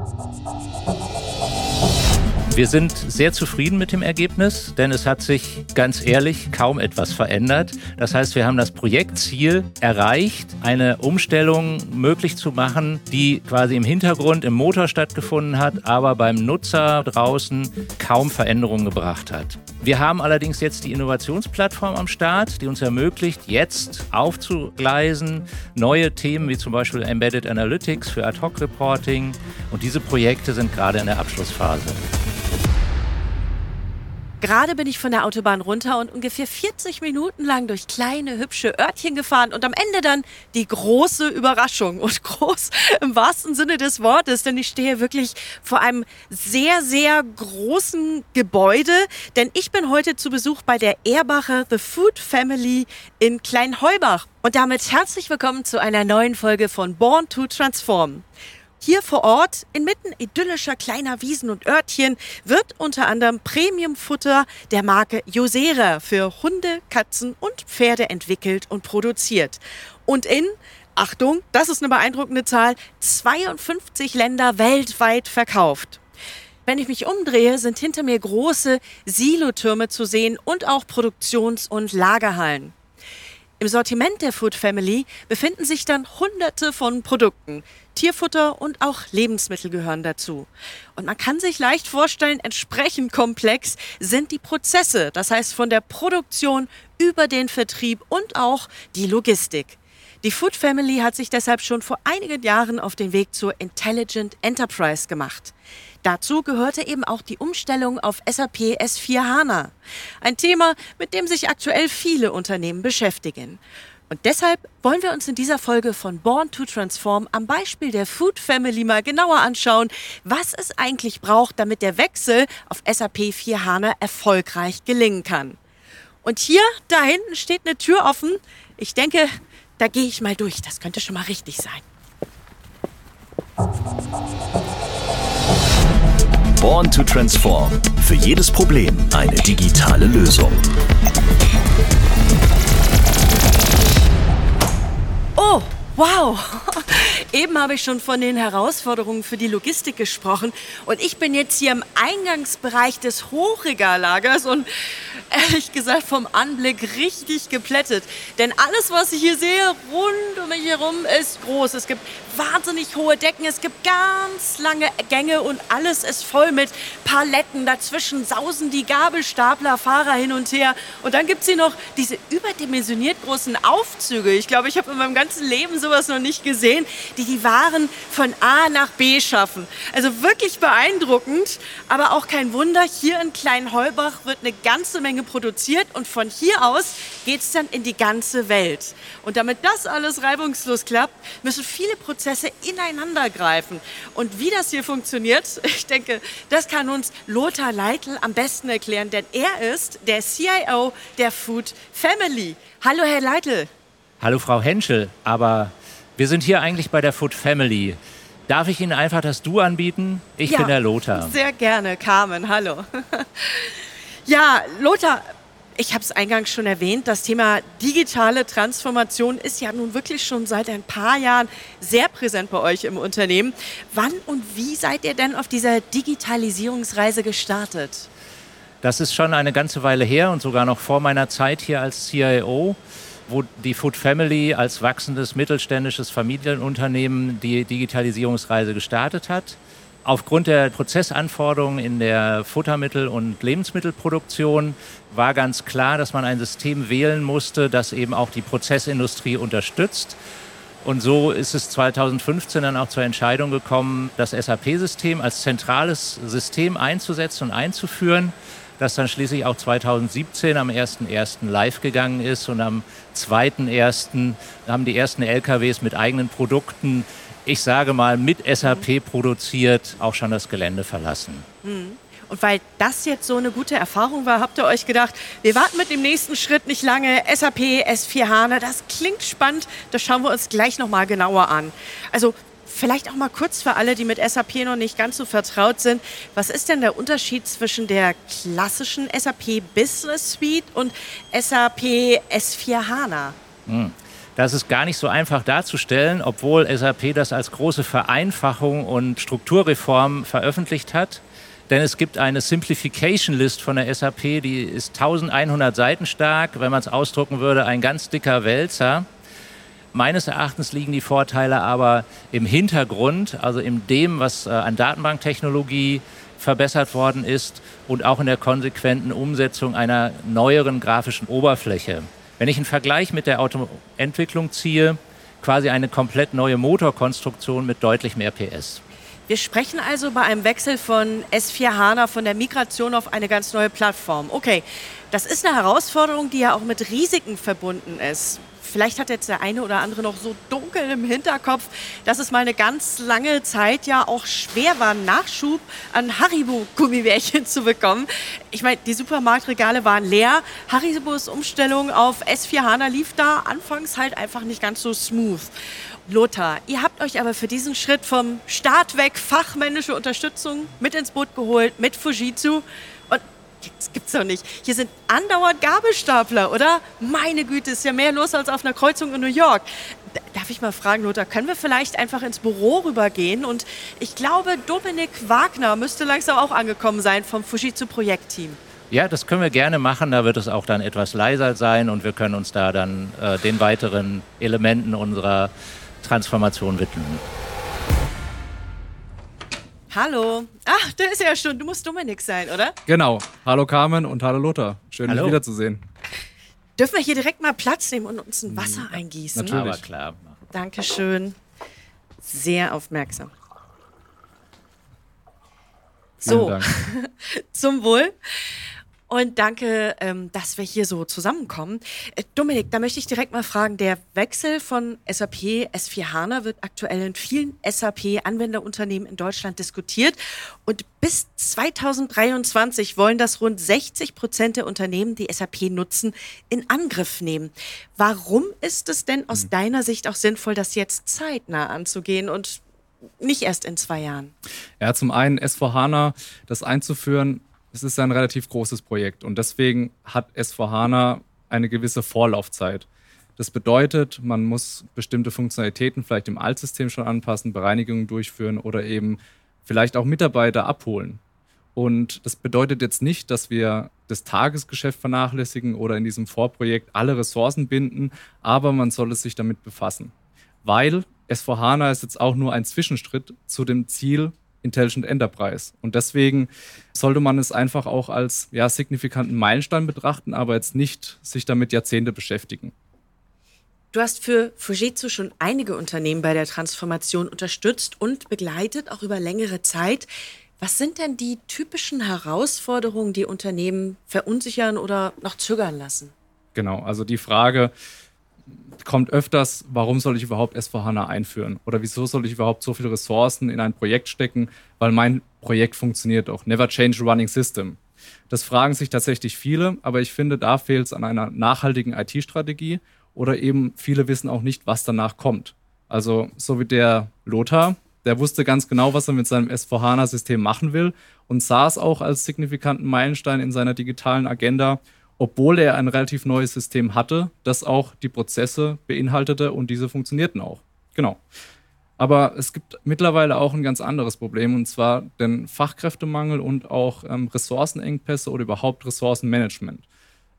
フフフフ。Wir sind sehr zufrieden mit dem Ergebnis, denn es hat sich ganz ehrlich kaum etwas verändert. Das heißt, wir haben das Projektziel erreicht, eine Umstellung möglich zu machen, die quasi im Hintergrund im Motor stattgefunden hat, aber beim Nutzer draußen kaum Veränderungen gebracht hat. Wir haben allerdings jetzt die Innovationsplattform am Start, die uns ermöglicht, jetzt aufzugleisen, neue Themen wie zum Beispiel Embedded Analytics für Ad-Hoc-Reporting. Und diese Projekte sind gerade in der Abschlussphase. Gerade bin ich von der Autobahn runter und ungefähr 40 Minuten lang durch kleine, hübsche Örtchen gefahren und am Ende dann die große Überraschung. Und groß im wahrsten Sinne des Wortes, denn ich stehe wirklich vor einem sehr, sehr großen Gebäude. Denn ich bin heute zu Besuch bei der Erbacher The Food Family in Kleinheubach. Und damit herzlich willkommen zu einer neuen Folge von Born to Transform. Hier vor Ort, inmitten idyllischer kleiner Wiesen und Örtchen, wird unter anderem Premiumfutter der Marke Josera für Hunde, Katzen und Pferde entwickelt und produziert. Und in Achtung, das ist eine beeindruckende Zahl, 52 Länder weltweit verkauft. Wenn ich mich umdrehe, sind hinter mir große Silotürme zu sehen und auch Produktions- und Lagerhallen. Im Sortiment der Food Family befinden sich dann hunderte von Produkten. Tierfutter und auch Lebensmittel gehören dazu. Und man kann sich leicht vorstellen, entsprechend komplex sind die Prozesse, das heißt von der Produktion über den Vertrieb und auch die Logistik. Die Food Family hat sich deshalb schon vor einigen Jahren auf den Weg zur Intelligent Enterprise gemacht. Dazu gehörte eben auch die Umstellung auf SAP S4 HANA. Ein Thema, mit dem sich aktuell viele Unternehmen beschäftigen. Und deshalb wollen wir uns in dieser Folge von Born to Transform am Beispiel der Food Family mal genauer anschauen, was es eigentlich braucht, damit der Wechsel auf SAP 4 HANA erfolgreich gelingen kann. Und hier, da hinten steht eine Tür offen. Ich denke, da gehe ich mal durch. Das könnte schon mal richtig sein. Born to Transform. Für jedes Problem eine digitale Lösung. Wow! Eben habe ich schon von den Herausforderungen für die Logistik gesprochen und ich bin jetzt hier im Eingangsbereich des Hochregallagers und ehrlich gesagt vom Anblick richtig geplättet. Denn alles, was ich hier sehe, rund um mich herum, ist groß. Es gibt wahnsinnig hohe Decken, es gibt ganz lange Gänge und alles ist voll mit Paletten. Dazwischen sausen die Gabelstaplerfahrer hin und her. Und dann gibt es hier noch diese überdimensioniert großen Aufzüge. Ich glaube, ich habe in meinem ganzen Leben sowas noch nicht gesehen, die die Waren von A nach B schaffen. Also wirklich beeindruckend, aber auch kein Wunder. Hier in Kleinheubach wird eine ganze Menge produziert und von hier aus geht es dann in die ganze Welt. Und damit das alles reibungslos klappt, müssen viele Prozesse ineinander greifen. Und wie das hier funktioniert, ich denke, das kann uns Lothar Leitl am besten erklären, denn er ist der CIO der Food Family. Hallo, Herr Leitl. Hallo, Frau Henschel, aber wir sind hier eigentlich bei der Food Family. Darf ich Ihnen einfach das Du anbieten? Ich ja, bin der Lothar. Sehr gerne, Carmen. Hallo. ja, Lothar, ich habe es eingangs schon erwähnt, das Thema digitale Transformation ist ja nun wirklich schon seit ein paar Jahren sehr präsent bei euch im Unternehmen. Wann und wie seid ihr denn auf dieser Digitalisierungsreise gestartet? Das ist schon eine ganze Weile her und sogar noch vor meiner Zeit hier als CIO wo die Food Family als wachsendes mittelständisches Familienunternehmen die Digitalisierungsreise gestartet hat. Aufgrund der Prozessanforderungen in der Futtermittel- und Lebensmittelproduktion war ganz klar, dass man ein System wählen musste, das eben auch die Prozessindustrie unterstützt. Und so ist es 2015 dann auch zur Entscheidung gekommen, das SAP-System als zentrales System einzusetzen und einzuführen das dann schließlich auch 2017 am 1.1. live gegangen ist und am 2.1. haben die ersten LKWs mit eigenen Produkten, ich sage mal mit SAP produziert, auch schon das Gelände verlassen. Mhm. Und weil das jetzt so eine gute Erfahrung war, habt ihr euch gedacht, wir warten mit dem nächsten Schritt nicht lange. SAP, S4 HANA, das klingt spannend. Das schauen wir uns gleich nochmal genauer an. Also Vielleicht auch mal kurz für alle, die mit SAP noch nicht ganz so vertraut sind. Was ist denn der Unterschied zwischen der klassischen SAP Business Suite und SAP S4 HANA? Hm. Das ist gar nicht so einfach darzustellen, obwohl SAP das als große Vereinfachung und Strukturreform veröffentlicht hat. Denn es gibt eine Simplification List von der SAP, die ist 1100 Seiten stark. Wenn man es ausdrucken würde, ein ganz dicker Wälzer. Meines Erachtens liegen die Vorteile aber im Hintergrund, also in dem, was äh, an Datenbanktechnologie verbessert worden ist und auch in der konsequenten Umsetzung einer neueren grafischen Oberfläche. Wenn ich einen Vergleich mit der Autoentwicklung ziehe, quasi eine komplett neue Motorkonstruktion mit deutlich mehr PS. Wir sprechen also bei einem Wechsel von S4 HANA, von der Migration auf eine ganz neue Plattform. Okay, das ist eine Herausforderung, die ja auch mit Risiken verbunden ist. Vielleicht hat jetzt der eine oder andere noch so dunkel im Hinterkopf, dass es mal eine ganz lange Zeit ja auch schwer war, Nachschub an Haribo-Gummibärchen zu bekommen. Ich meine, die Supermarktregale waren leer. Haribos Umstellung auf S4 HANA lief da anfangs halt einfach nicht ganz so smooth. Lothar, ihr habt euch aber für diesen Schritt vom Start weg fachmännische Unterstützung mit ins Boot geholt, mit Fujitsu. Und das gibt's doch nicht. Hier sind andauernd Gabelstapler, oder? Meine Güte, ist ja mehr los als auf einer Kreuzung in New York. Darf ich mal fragen, Lothar, können wir vielleicht einfach ins Büro rübergehen? Und ich glaube, Dominik Wagner müsste langsam auch angekommen sein vom Fujitsu Projektteam. Ja, das können wir gerne machen. Da wird es auch dann etwas leiser sein und wir können uns da dann äh, den weiteren Elementen unserer Transformation widmen. Hallo. Ach, der ist ja schon. Du musst Dominik sein, oder? Genau. Hallo Carmen und hallo Lothar. Schön, hallo. dich wiederzusehen. Dürfen wir hier direkt mal Platz nehmen und uns ein Wasser eingießen? Natürlich. Aber klar. Dankeschön. Sehr aufmerksam. So, zum Wohl. Und danke, ähm, dass wir hier so zusammenkommen. Äh, Dominik, da möchte ich direkt mal fragen, der Wechsel von SAP S4 HANA wird aktuell in vielen SAP-Anwenderunternehmen in Deutschland diskutiert. Und bis 2023 wollen das rund 60 Prozent der Unternehmen, die SAP nutzen, in Angriff nehmen. Warum ist es denn aus hm. deiner Sicht auch sinnvoll, das jetzt zeitnah anzugehen und nicht erst in zwei Jahren? Ja, zum einen S4 HANA, das einzuführen, es ist ein relativ großes Projekt und deswegen hat S4HANA eine gewisse Vorlaufzeit. Das bedeutet, man muss bestimmte Funktionalitäten vielleicht im Altsystem schon anpassen, Bereinigungen durchführen oder eben vielleicht auch Mitarbeiter abholen. Und das bedeutet jetzt nicht, dass wir das Tagesgeschäft vernachlässigen oder in diesem Vorprojekt alle Ressourcen binden, aber man soll es sich damit befassen. Weil S4HANA ist jetzt auch nur ein Zwischenschritt zu dem Ziel, Intelligent Enterprise. Und deswegen sollte man es einfach auch als ja, signifikanten Meilenstein betrachten, aber jetzt nicht sich damit Jahrzehnte beschäftigen. Du hast für Fujitsu schon einige Unternehmen bei der Transformation unterstützt und begleitet, auch über längere Zeit. Was sind denn die typischen Herausforderungen, die Unternehmen verunsichern oder noch zögern lassen? Genau, also die Frage, kommt öfters, warum soll ich überhaupt S4HANA einführen? Oder wieso soll ich überhaupt so viele Ressourcen in ein Projekt stecken? Weil mein Projekt funktioniert auch. Never change a running system. Das fragen sich tatsächlich viele, aber ich finde, da fehlt es an einer nachhaltigen IT-Strategie oder eben viele wissen auch nicht, was danach kommt. Also so wie der Lothar, der wusste ganz genau, was er mit seinem S4HANA-System machen will und sah es auch als signifikanten Meilenstein in seiner digitalen Agenda obwohl er ein relativ neues System hatte, das auch die Prozesse beinhaltete und diese funktionierten auch. Genau. Aber es gibt mittlerweile auch ein ganz anderes Problem, und zwar den Fachkräftemangel und auch ähm, Ressourcenengpässe oder überhaupt Ressourcenmanagement.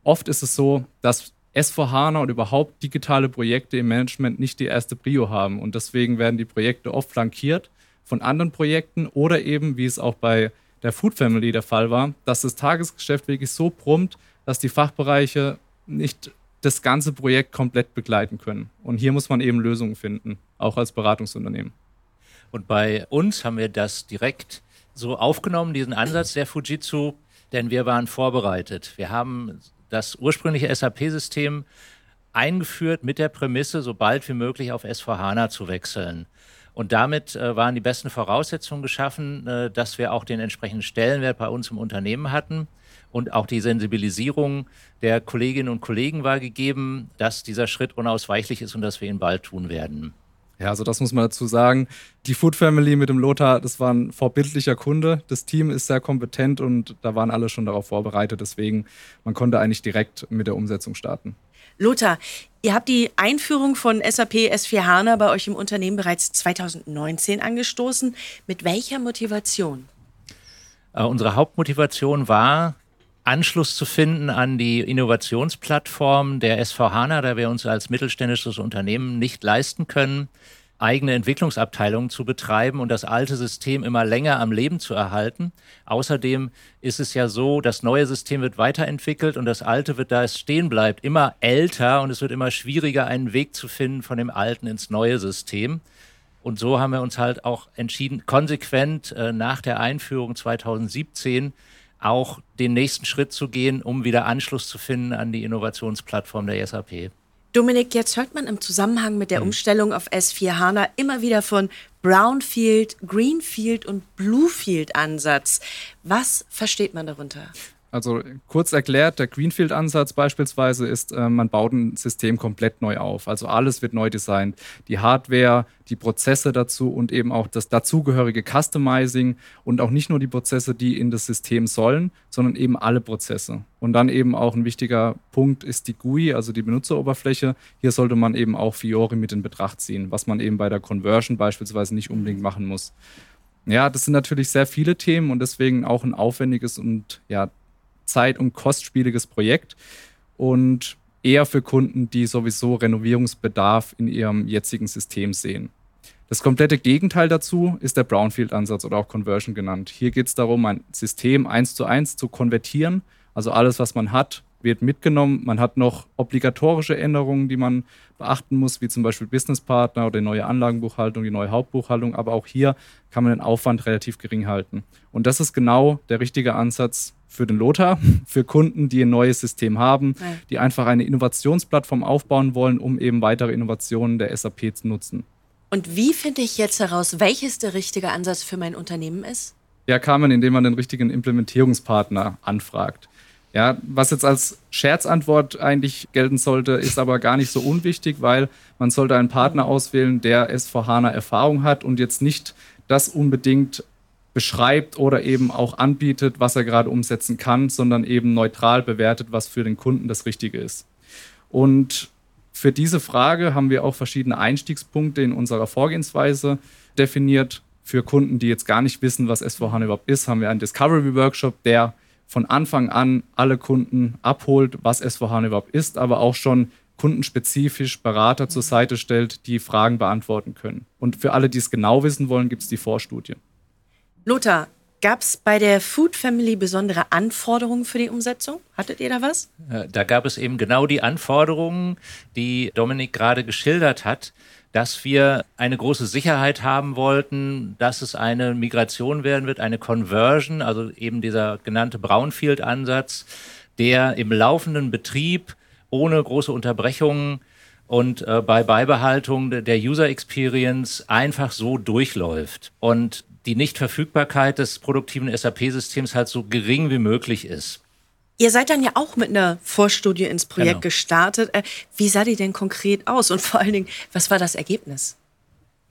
Oft ist es so, dass S4HANA und überhaupt digitale Projekte im Management nicht die erste Prio haben. Und deswegen werden die Projekte oft flankiert von anderen Projekten oder eben, wie es auch bei der Food Family der Fall war, dass das Tagesgeschäft wirklich so brummt, dass die Fachbereiche nicht das ganze Projekt komplett begleiten können. Und hier muss man eben Lösungen finden, auch als Beratungsunternehmen. Und bei uns haben wir das direkt so aufgenommen, diesen Ansatz der Fujitsu, denn wir waren vorbereitet. Wir haben das ursprüngliche SAP-System eingeführt mit der Prämisse, so bald wie möglich auf S4HANA zu wechseln. Und damit äh, waren die besten Voraussetzungen geschaffen, äh, dass wir auch den entsprechenden Stellenwert bei uns im Unternehmen hatten. Und auch die Sensibilisierung der Kolleginnen und Kollegen war gegeben, dass dieser Schritt unausweichlich ist und dass wir ihn bald tun werden. Ja, also das muss man dazu sagen. Die Food Family mit dem Lothar, das war ein vorbildlicher Kunde. Das Team ist sehr kompetent und da waren alle schon darauf vorbereitet. Deswegen, man konnte eigentlich direkt mit der Umsetzung starten. Lothar, ihr habt die Einführung von SAP S4 HANA bei euch im Unternehmen bereits 2019 angestoßen. Mit welcher Motivation? Äh, unsere Hauptmotivation war, Anschluss zu finden an die Innovationsplattform der SV HANA, da wir uns als mittelständisches Unternehmen nicht leisten können, eigene Entwicklungsabteilungen zu betreiben und das alte System immer länger am Leben zu erhalten. Außerdem ist es ja so, das neue System wird weiterentwickelt und das alte wird, da es stehen bleibt, immer älter und es wird immer schwieriger, einen Weg zu finden von dem alten ins neue System. Und so haben wir uns halt auch entschieden, konsequent äh, nach der Einführung 2017 auch den nächsten Schritt zu gehen, um wieder Anschluss zu finden an die Innovationsplattform der SAP. Dominik, jetzt hört man im Zusammenhang mit der hm. Umstellung auf S4 HANA immer wieder von Brownfield, Greenfield und Bluefield Ansatz. Was versteht man darunter? Also kurz erklärt, der Greenfield-Ansatz beispielsweise ist, äh, man baut ein System komplett neu auf. Also alles wird neu designt. Die Hardware, die Prozesse dazu und eben auch das dazugehörige Customizing und auch nicht nur die Prozesse, die in das System sollen, sondern eben alle Prozesse. Und dann eben auch ein wichtiger Punkt ist die GUI, also die Benutzeroberfläche. Hier sollte man eben auch Fiori mit in Betracht ziehen, was man eben bei der Conversion beispielsweise nicht unbedingt machen muss. Ja, das sind natürlich sehr viele Themen und deswegen auch ein aufwendiges und ja, zeit- und kostspieliges Projekt und eher für Kunden, die sowieso Renovierungsbedarf in ihrem jetzigen System sehen. Das komplette Gegenteil dazu ist der Brownfield-Ansatz oder auch Conversion genannt. Hier geht es darum, ein System eins zu eins zu konvertieren. Also alles, was man hat, wird mitgenommen. Man hat noch obligatorische Änderungen, die man beachten muss, wie zum Beispiel Businesspartner oder die neue Anlagenbuchhaltung, die neue Hauptbuchhaltung. Aber auch hier kann man den Aufwand relativ gering halten. Und das ist genau der richtige Ansatz für den Lothar, für Kunden, die ein neues System haben, ja. die einfach eine Innovationsplattform aufbauen wollen, um eben weitere Innovationen der SAP zu nutzen. Und wie finde ich jetzt heraus, welches der richtige Ansatz für mein Unternehmen ist? Ja, kann man, indem man den richtigen Implementierungspartner anfragt. Ja, was jetzt als Scherzantwort eigentlich gelten sollte, ist aber gar nicht so unwichtig, weil man sollte einen Partner auswählen, der S4HANA Erfahrung hat und jetzt nicht das unbedingt beschreibt oder eben auch anbietet, was er gerade umsetzen kann, sondern eben neutral bewertet, was für den Kunden das Richtige ist. Und für diese Frage haben wir auch verschiedene Einstiegspunkte in unserer Vorgehensweise definiert. Für Kunden, die jetzt gar nicht wissen, was S4HANA überhaupt ist, haben wir einen Discovery Workshop, der von Anfang an alle Kunden abholt, was S4HANA überhaupt ist, aber auch schon kundenspezifisch Berater zur Seite stellt, die Fragen beantworten können. Und für alle, die es genau wissen wollen, gibt es die Vorstudie. Lothar, gab es bei der Food Family besondere Anforderungen für die Umsetzung? Hattet ihr da was? Da gab es eben genau die Anforderungen, die Dominik gerade geschildert hat dass wir eine große Sicherheit haben wollten, dass es eine Migration werden wird, eine Conversion, also eben dieser genannte Brownfield-Ansatz, der im laufenden Betrieb ohne große Unterbrechungen und äh, bei Beibehaltung der User Experience einfach so durchläuft und die Nichtverfügbarkeit des produktiven SAP-Systems halt so gering wie möglich ist. Ihr seid dann ja auch mit einer Vorstudie ins Projekt genau. gestartet. Äh, wie sah die denn konkret aus? Und vor allen Dingen, was war das Ergebnis?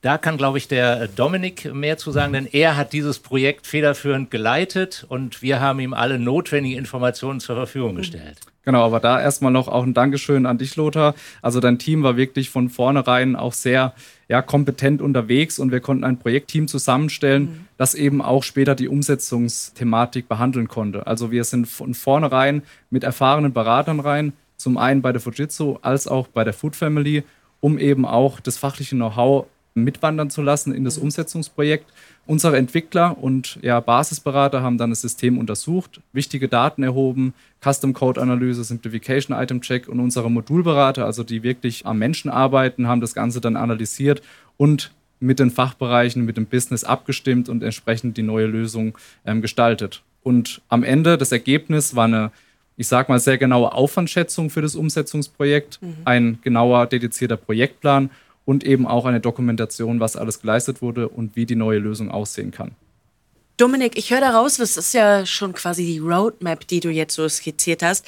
Da kann, glaube ich, der Dominik mehr zu sagen, denn er hat dieses Projekt federführend geleitet und wir haben ihm alle notwendigen Informationen zur Verfügung gestellt. Genau, aber da erstmal noch auch ein Dankeschön an dich, Lothar. Also dein Team war wirklich von vornherein auch sehr ja, kompetent unterwegs und wir konnten ein Projektteam zusammenstellen, mhm. das eben auch später die Umsetzungsthematik behandeln konnte. Also wir sind von vornherein mit erfahrenen Beratern rein, zum einen bei der Fujitsu als auch bei der Food Family, um eben auch das fachliche Know-how mitwandern zu lassen in das mhm. Umsetzungsprojekt Unsere Entwickler und ja, Basisberater haben dann das System untersucht, wichtige Daten erhoben, Custom Code Analyse, Simplification Item Check und unsere Modulberater, also die wirklich am Menschen arbeiten, haben das Ganze dann analysiert und mit den Fachbereichen, mit dem Business abgestimmt und entsprechend die neue Lösung ähm, gestaltet. Und am Ende das Ergebnis war eine, ich sag mal, sehr genaue Aufwandschätzung für das Umsetzungsprojekt, mhm. ein genauer dedizierter Projektplan und eben auch eine Dokumentation, was alles geleistet wurde und wie die neue Lösung aussehen kann. Dominik, ich höre daraus, das ist ja schon quasi die Roadmap, die du jetzt so skizziert hast.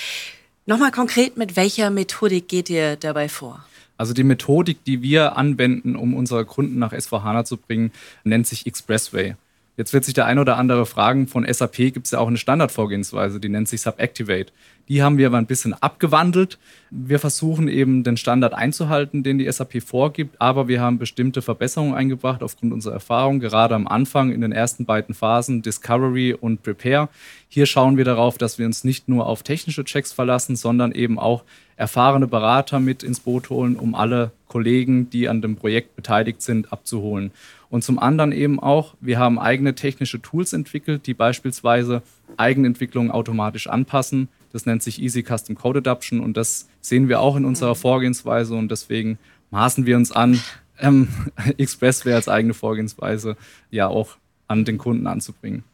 Nochmal konkret, mit welcher Methodik geht ihr dabei vor? Also die Methodik, die wir anwenden, um unsere Kunden nach S4HANA zu bringen, nennt sich Expressway. Jetzt wird sich der ein oder andere fragen, von SAP gibt es ja auch eine Standardvorgehensweise, die nennt sich Subactivate. Die haben wir aber ein bisschen abgewandelt. Wir versuchen eben den Standard einzuhalten, den die SAP vorgibt, aber wir haben bestimmte Verbesserungen eingebracht aufgrund unserer Erfahrung, gerade am Anfang in den ersten beiden Phasen, Discovery und Prepare. Hier schauen wir darauf, dass wir uns nicht nur auf technische Checks verlassen, sondern eben auch erfahrene Berater mit ins Boot holen, um alle Kollegen, die an dem Projekt beteiligt sind, abzuholen. Und zum anderen eben auch, wir haben eigene technische Tools entwickelt, die beispielsweise Eigenentwicklungen automatisch anpassen. Das nennt sich Easy Custom Code Adaption und das sehen wir auch in unserer mhm. Vorgehensweise und deswegen maßen wir uns an, ähm, Expressware als eigene Vorgehensweise ja auch an den Kunden anzubringen.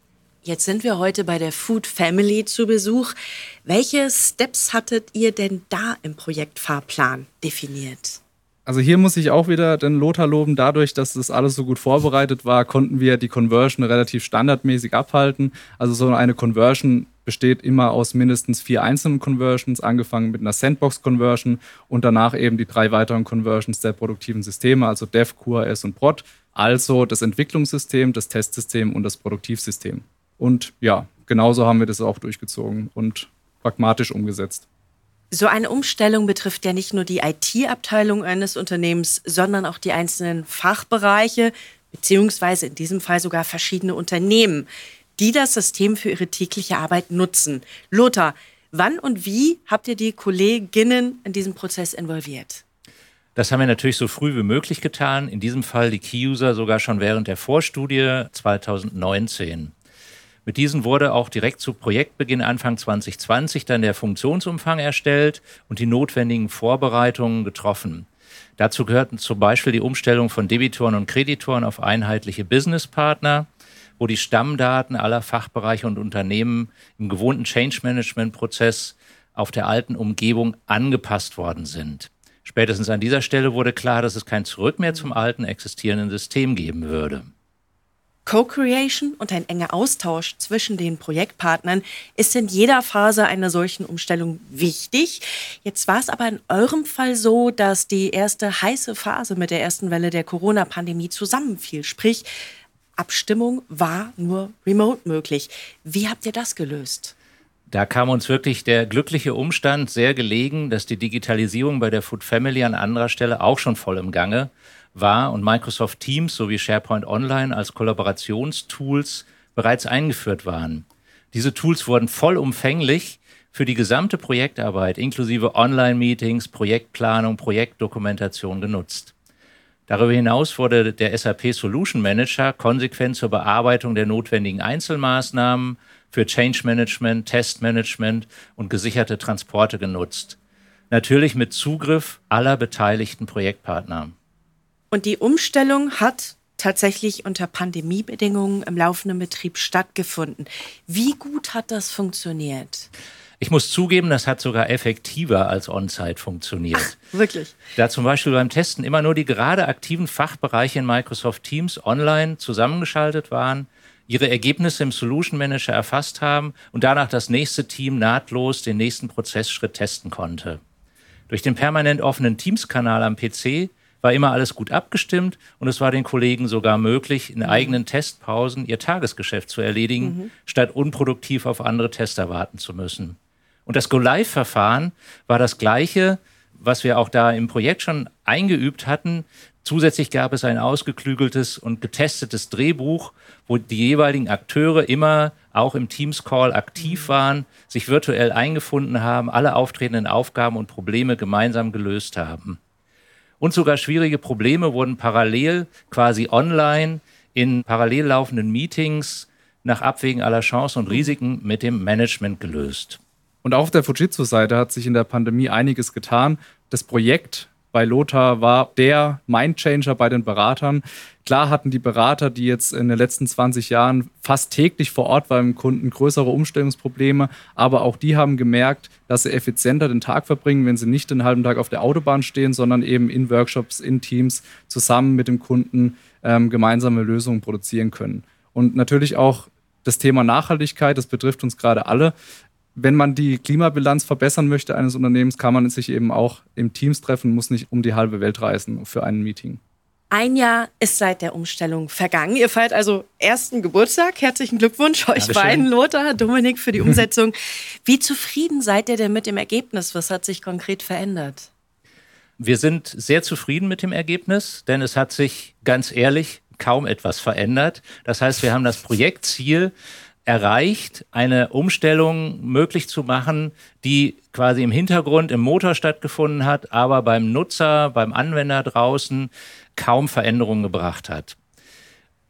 Jetzt sind wir heute bei der Food Family zu Besuch. Welche Steps hattet ihr denn da im Projektfahrplan definiert? Also hier muss ich auch wieder den Lothar loben. Dadurch, dass das alles so gut vorbereitet war, konnten wir die Conversion relativ standardmäßig abhalten. Also so eine Conversion besteht immer aus mindestens vier einzelnen Conversions, angefangen mit einer Sandbox-Conversion und danach eben die drei weiteren Conversions der produktiven Systeme, also Dev, QRS und Prod. Also das Entwicklungssystem, das Testsystem und das Produktivsystem. Und ja, genauso haben wir das auch durchgezogen und pragmatisch umgesetzt. So eine Umstellung betrifft ja nicht nur die IT-Abteilung eines Unternehmens, sondern auch die einzelnen Fachbereiche, beziehungsweise in diesem Fall sogar verschiedene Unternehmen, die das System für ihre tägliche Arbeit nutzen. Lothar, wann und wie habt ihr die Kolleginnen in diesem Prozess involviert? Das haben wir natürlich so früh wie möglich getan. In diesem Fall die Key-User sogar schon während der Vorstudie 2019. Mit diesen wurde auch direkt zu Projektbeginn Anfang 2020 dann der Funktionsumfang erstellt und die notwendigen Vorbereitungen getroffen. Dazu gehörten zum Beispiel die Umstellung von Debitoren und Kreditoren auf einheitliche Businesspartner, wo die Stammdaten aller Fachbereiche und Unternehmen im gewohnten Change Management Prozess auf der alten Umgebung angepasst worden sind. Spätestens an dieser Stelle wurde klar, dass es kein Zurück mehr zum alten existierenden System geben würde. Co-Creation und ein enger Austausch zwischen den Projektpartnern ist in jeder Phase einer solchen Umstellung wichtig. Jetzt war es aber in eurem Fall so, dass die erste heiße Phase mit der ersten Welle der Corona-Pandemie zusammenfiel. Sprich, Abstimmung war nur remote möglich. Wie habt ihr das gelöst? Da kam uns wirklich der glückliche Umstand sehr gelegen, dass die Digitalisierung bei der Food Family an anderer Stelle auch schon voll im Gange war und Microsoft Teams sowie SharePoint Online als Kollaborationstools bereits eingeführt waren. Diese Tools wurden vollumfänglich für die gesamte Projektarbeit inklusive Online-Meetings, Projektplanung, Projektdokumentation genutzt. Darüber hinaus wurde der SAP Solution Manager konsequent zur Bearbeitung der notwendigen Einzelmaßnahmen für Change Management, Testmanagement und gesicherte Transporte genutzt. Natürlich mit Zugriff aller beteiligten Projektpartner. Und die Umstellung hat tatsächlich unter Pandemiebedingungen im laufenden Betrieb stattgefunden. Wie gut hat das funktioniert? Ich muss zugeben, das hat sogar effektiver als On-Site funktioniert. Ach, wirklich? Da zum Beispiel beim Testen immer nur die gerade aktiven Fachbereiche in Microsoft Teams online zusammengeschaltet waren, ihre Ergebnisse im Solution Manager erfasst haben und danach das nächste Team nahtlos den nächsten Prozessschritt testen konnte. Durch den permanent offenen Teams-Kanal am PC war immer alles gut abgestimmt und es war den Kollegen sogar möglich, in mhm. eigenen Testpausen ihr Tagesgeschäft zu erledigen, mhm. statt unproduktiv auf andere Tester warten zu müssen. Und das Go-Live-Verfahren war das gleiche, was wir auch da im Projekt schon eingeübt hatten. Zusätzlich gab es ein ausgeklügeltes und getestetes Drehbuch, wo die jeweiligen Akteure immer auch im Teams-Call aktiv mhm. waren, sich virtuell eingefunden haben, alle auftretenden Aufgaben und Probleme gemeinsam gelöst haben. Und sogar schwierige Probleme wurden parallel quasi online in parallel laufenden Meetings nach Abwägen aller Chancen und Risiken mit dem Management gelöst. Und auch auf der Fujitsu-Seite hat sich in der Pandemie einiges getan. Das Projekt bei Lothar war der Mindchanger bei den Beratern. Klar hatten die Berater, die jetzt in den letzten 20 Jahren fast täglich vor Ort beim Kunden größere Umstellungsprobleme, aber auch die haben gemerkt, dass sie effizienter den Tag verbringen, wenn sie nicht den halben Tag auf der Autobahn stehen, sondern eben in Workshops, in Teams zusammen mit dem Kunden ähm, gemeinsame Lösungen produzieren können. Und natürlich auch das Thema Nachhaltigkeit, das betrifft uns gerade alle wenn man die Klimabilanz verbessern möchte eines Unternehmens, kann man sich eben auch im Teams treffen, muss nicht um die halbe Welt reisen für ein Meeting. Ein Jahr ist seit der Umstellung vergangen. Ihr feiert also ersten Geburtstag. Herzlichen Glückwunsch euch Dankeschön. beiden, Lothar, Dominik, für die Umsetzung. Wie zufrieden seid ihr denn mit dem Ergebnis? Was hat sich konkret verändert? Wir sind sehr zufrieden mit dem Ergebnis, denn es hat sich ganz ehrlich kaum etwas verändert. Das heißt, wir haben das Projektziel erreicht, eine Umstellung möglich zu machen, die quasi im Hintergrund im Motor stattgefunden hat, aber beim Nutzer, beim Anwender draußen kaum Veränderungen gebracht hat.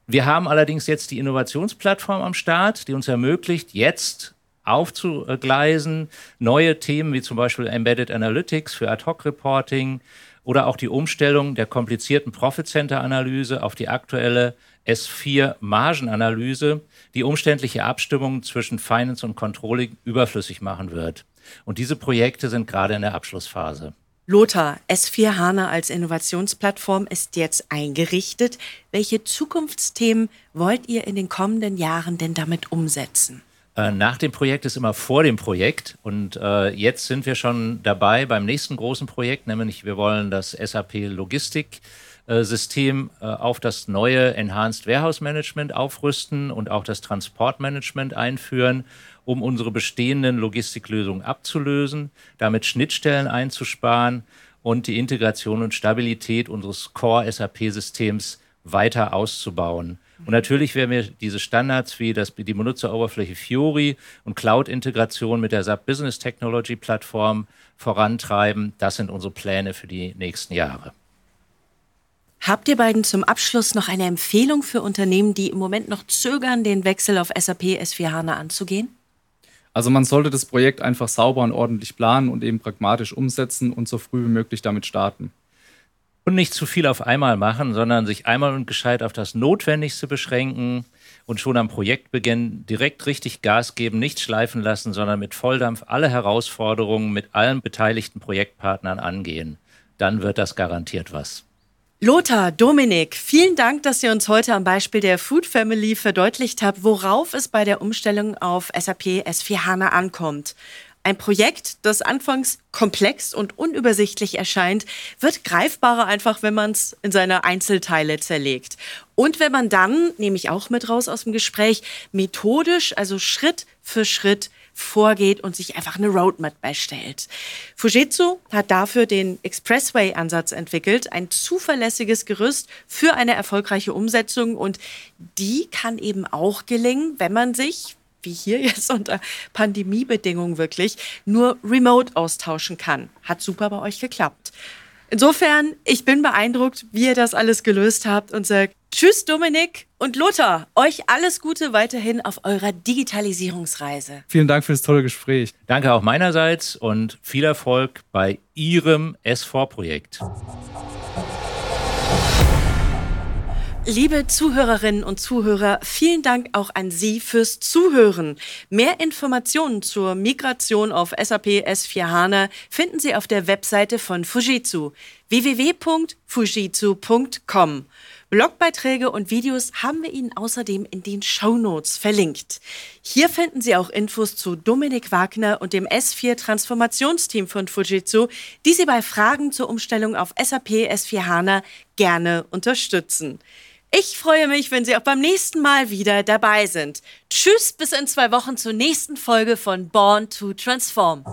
Wir haben allerdings jetzt die Innovationsplattform am Start, die uns ermöglicht, jetzt aufzugleisen, neue Themen wie zum Beispiel Embedded Analytics für Ad-Hoc-Reporting oder auch die Umstellung der komplizierten Profit-Center-Analyse auf die aktuelle S4-Margenanalyse, die umständliche Abstimmung zwischen Finance und Controlling überflüssig machen wird. Und diese Projekte sind gerade in der Abschlussphase. Lothar, S4 HANA als Innovationsplattform ist jetzt eingerichtet. Welche Zukunftsthemen wollt ihr in den kommenden Jahren denn damit umsetzen? Äh, nach dem Projekt ist immer vor dem Projekt. Und äh, jetzt sind wir schon dabei beim nächsten großen Projekt, nämlich wir wollen das SAP Logistik äh, System äh, auf das neue Enhanced Warehouse Management aufrüsten und auch das Transportmanagement einführen, um unsere bestehenden Logistiklösungen abzulösen, damit Schnittstellen einzusparen und die Integration und Stabilität unseres Core SAP-Systems weiter auszubauen. Und natürlich werden wir diese Standards wie das, die Benutzeroberfläche Fiori und Cloud-Integration mit der SAP Business Technology Plattform vorantreiben. Das sind unsere Pläne für die nächsten Jahre. Habt ihr beiden zum Abschluss noch eine Empfehlung für Unternehmen, die im Moment noch zögern, den Wechsel auf SAP S4 HANA anzugehen? Also man sollte das Projekt einfach sauber und ordentlich planen und eben pragmatisch umsetzen und so früh wie möglich damit starten. Und nicht zu viel auf einmal machen, sondern sich einmal und gescheit auf das Notwendigste beschränken und schon am Projektbeginn direkt richtig Gas geben, nicht schleifen lassen, sondern mit Volldampf alle Herausforderungen mit allen beteiligten Projektpartnern angehen. Dann wird das garantiert was. Lothar, Dominik, vielen Dank, dass ihr uns heute am Beispiel der Food Family verdeutlicht habt, worauf es bei der Umstellung auf SAP S4 HANA ankommt. Ein Projekt, das anfangs komplex und unübersichtlich erscheint, wird greifbarer einfach, wenn man es in seine Einzelteile zerlegt. Und wenn man dann, nehme ich auch mit raus aus dem Gespräch, methodisch, also Schritt für Schritt vorgeht und sich einfach eine Roadmap erstellt. Fujitsu hat dafür den Expressway-Ansatz entwickelt, ein zuverlässiges Gerüst für eine erfolgreiche Umsetzung und die kann eben auch gelingen, wenn man sich wie hier jetzt unter Pandemiebedingungen wirklich, nur remote austauschen kann. Hat super bei euch geklappt. Insofern, ich bin beeindruckt, wie ihr das alles gelöst habt und sagt Tschüss Dominik und Lothar, euch alles Gute weiterhin auf eurer Digitalisierungsreise. Vielen Dank für das tolle Gespräch. Danke auch meinerseits und viel Erfolg bei Ihrem S4-Projekt. Liebe Zuhörerinnen und Zuhörer, vielen Dank auch an Sie fürs Zuhören. Mehr Informationen zur Migration auf SAP S4 HANA finden Sie auf der Webseite von Fujitsu www.fujitsu.com. Blogbeiträge und Videos haben wir Ihnen außerdem in den Show Notes verlinkt. Hier finden Sie auch Infos zu Dominik Wagner und dem S4 Transformationsteam von Fujitsu, die Sie bei Fragen zur Umstellung auf SAP S4 HANA gerne unterstützen. Ich freue mich, wenn Sie auch beim nächsten Mal wieder dabei sind. Tschüss, bis in zwei Wochen zur nächsten Folge von Born to Transform.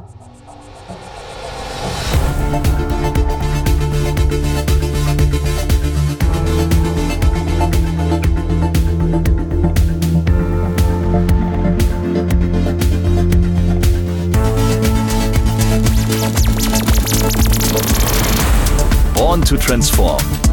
Born to Transform